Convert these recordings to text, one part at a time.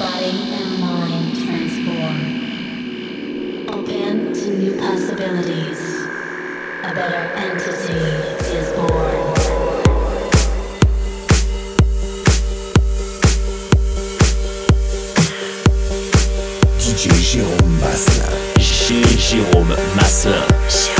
body and mind transform. Open to new possibilities. A better entity is born. DJ Jérôme Masselin. Jérôme Masselin.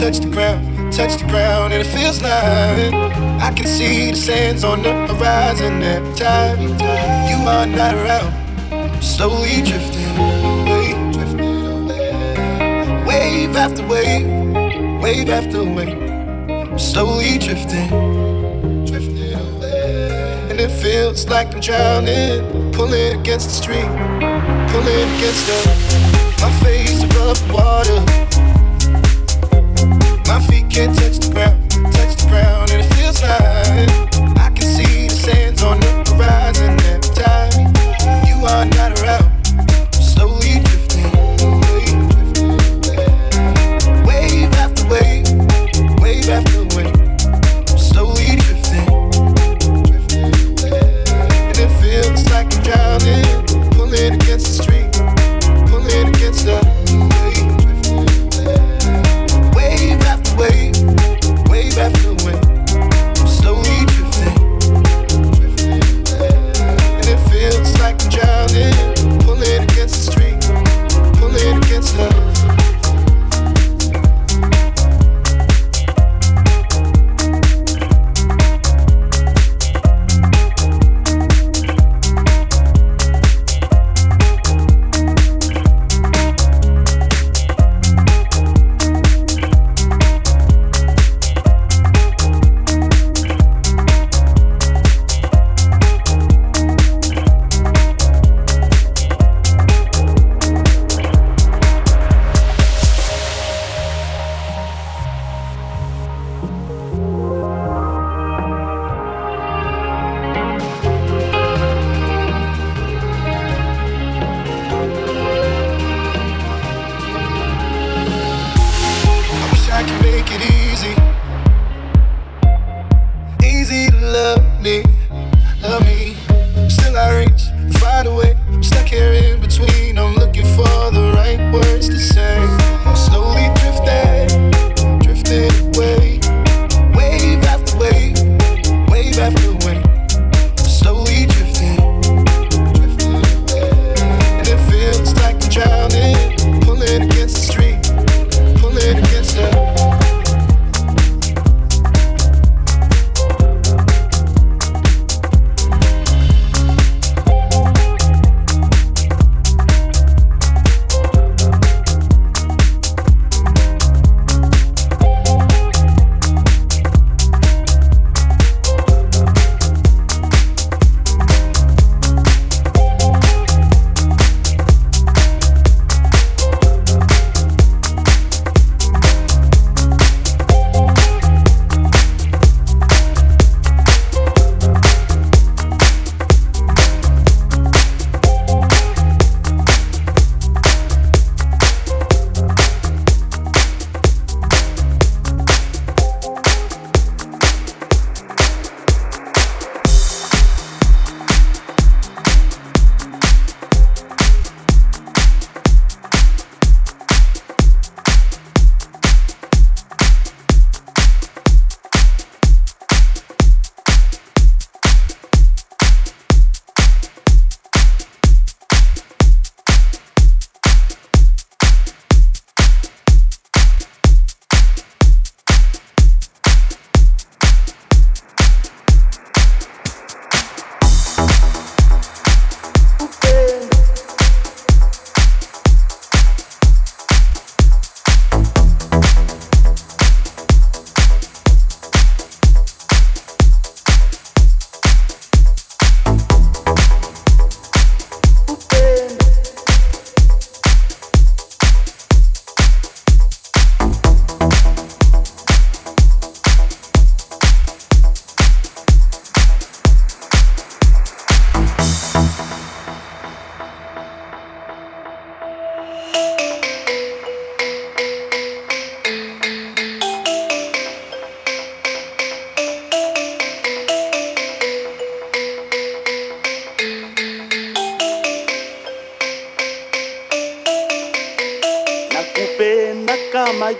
touch the ground, touch the ground, and it feels like I can see the sands on the horizon every time you are not around. Slowly drifting away, drifting away. Wave after wave, wave after wave. Slowly drifting, drifting away. And it feels like I'm drowning, pulling against the stream, pulling against the. My face above water. Feet can't touch the ground, touch the ground, and it feels like I can see the sands on the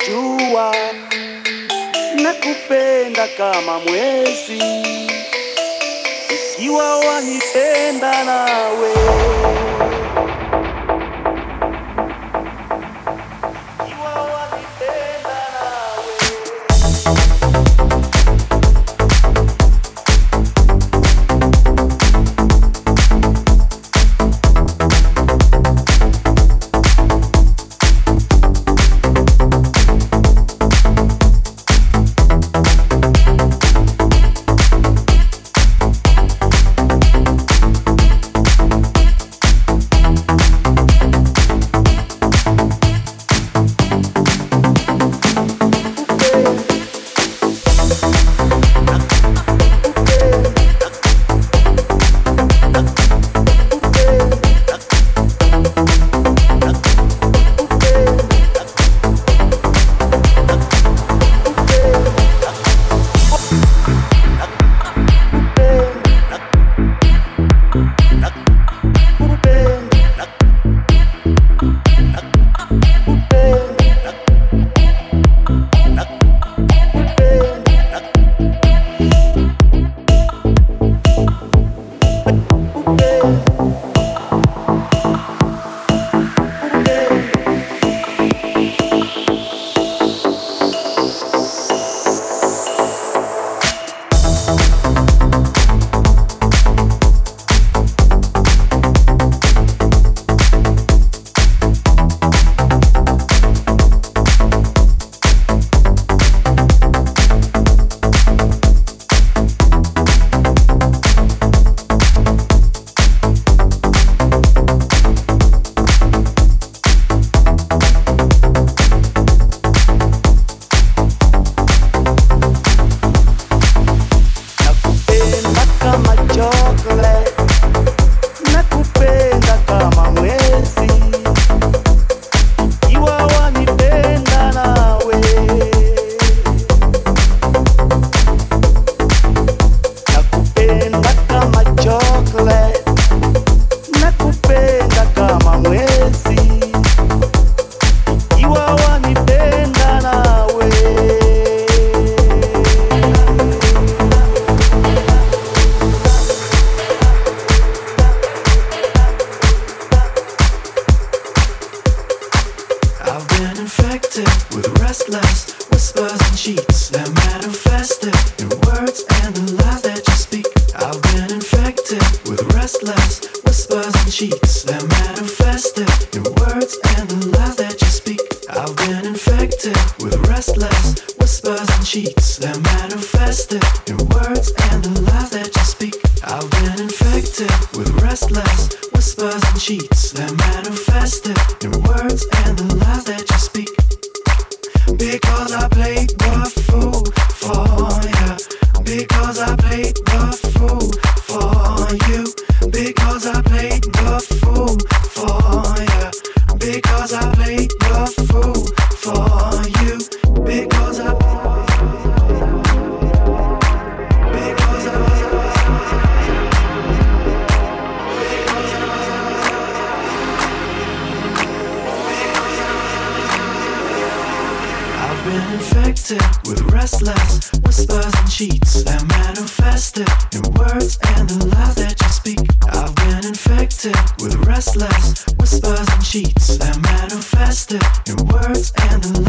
jua, nakupenda kama mwezi, ikiwa wanipenda nawe. words and the love that you speak. I've been infected with restless whispers and cheats that manifested in words and the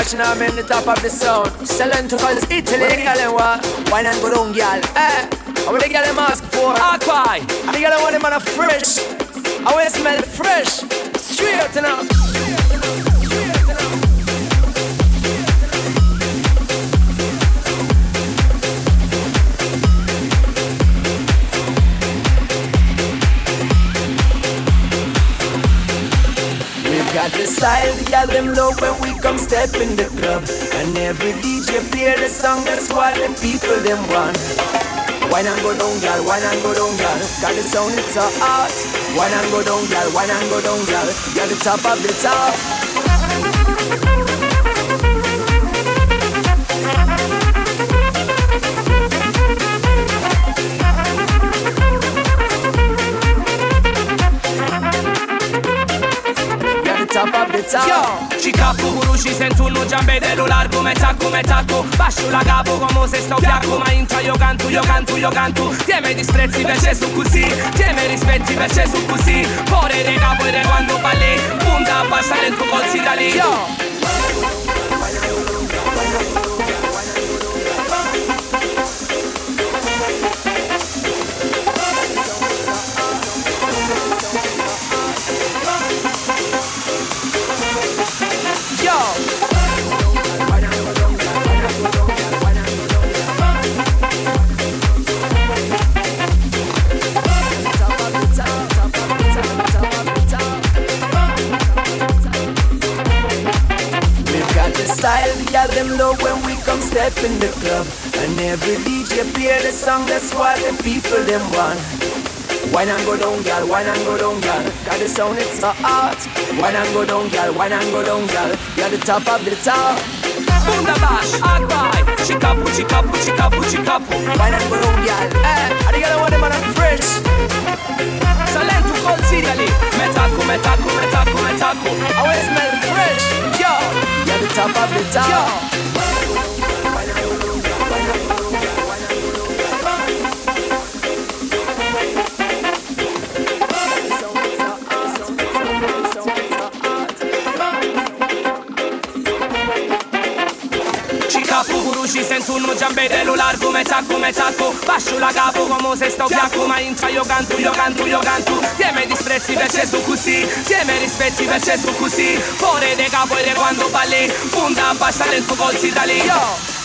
it's boom the bash now I'm in the top of the sound. Salento calls Italy, girl and what? Why not go down, girl? Eh? I want to get them ask for Aquai. And the girl want them on a fresh. I want to smell fresh. Straight you got the style, the girl them love when we come step in the club. And every DJ play the song, that's what the people them want. Wine and go down, girl, wine and go down, girl. Got the sound, it's so hot. Wine and go down, girl, wine and go down, girl. You're the top of the top. Ci capo, curuci, sento un giambedelo largo, me tacco, me tacco Bascio la capo come se sto fiacco Ma intra io canto, io canto, io canto Tieme disprezzi perché su così Tieme rispetti perché su così Cuore de capo e de quando balli Punta a passare il tuo polsi da lì Yo. Step in the club. And every DJ play the song, that's what the people them want. Wine and go down, girl, wine and go down, girl. Got the sound, it's so hot. Wine and go down, girl, wine and go down, girl. You're the top of the top. Boom Punta bash, aquai Ci capo, ci capo, ci capo, ci capo Wine and go down, girl. Eh, I I want them on a fresh. Salento calls Italy Me tacco, me tacco, me tacco, me tacco I always smell fresh. Yo, you're the top of the top. Yo. Capo, curuci, sento un giambedelo largo Me tacco, me tacco Bascio la capo come se sto fiacco Ma intra io canto, io canto, io canto Tieme disprezzi perché su così Tieme rispetti perché su così Cuore de capo e de quando balli Punta a passare il tuo polsi da lì Yo.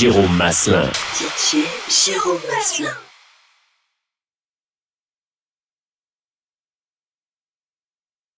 Jérôme Maslin.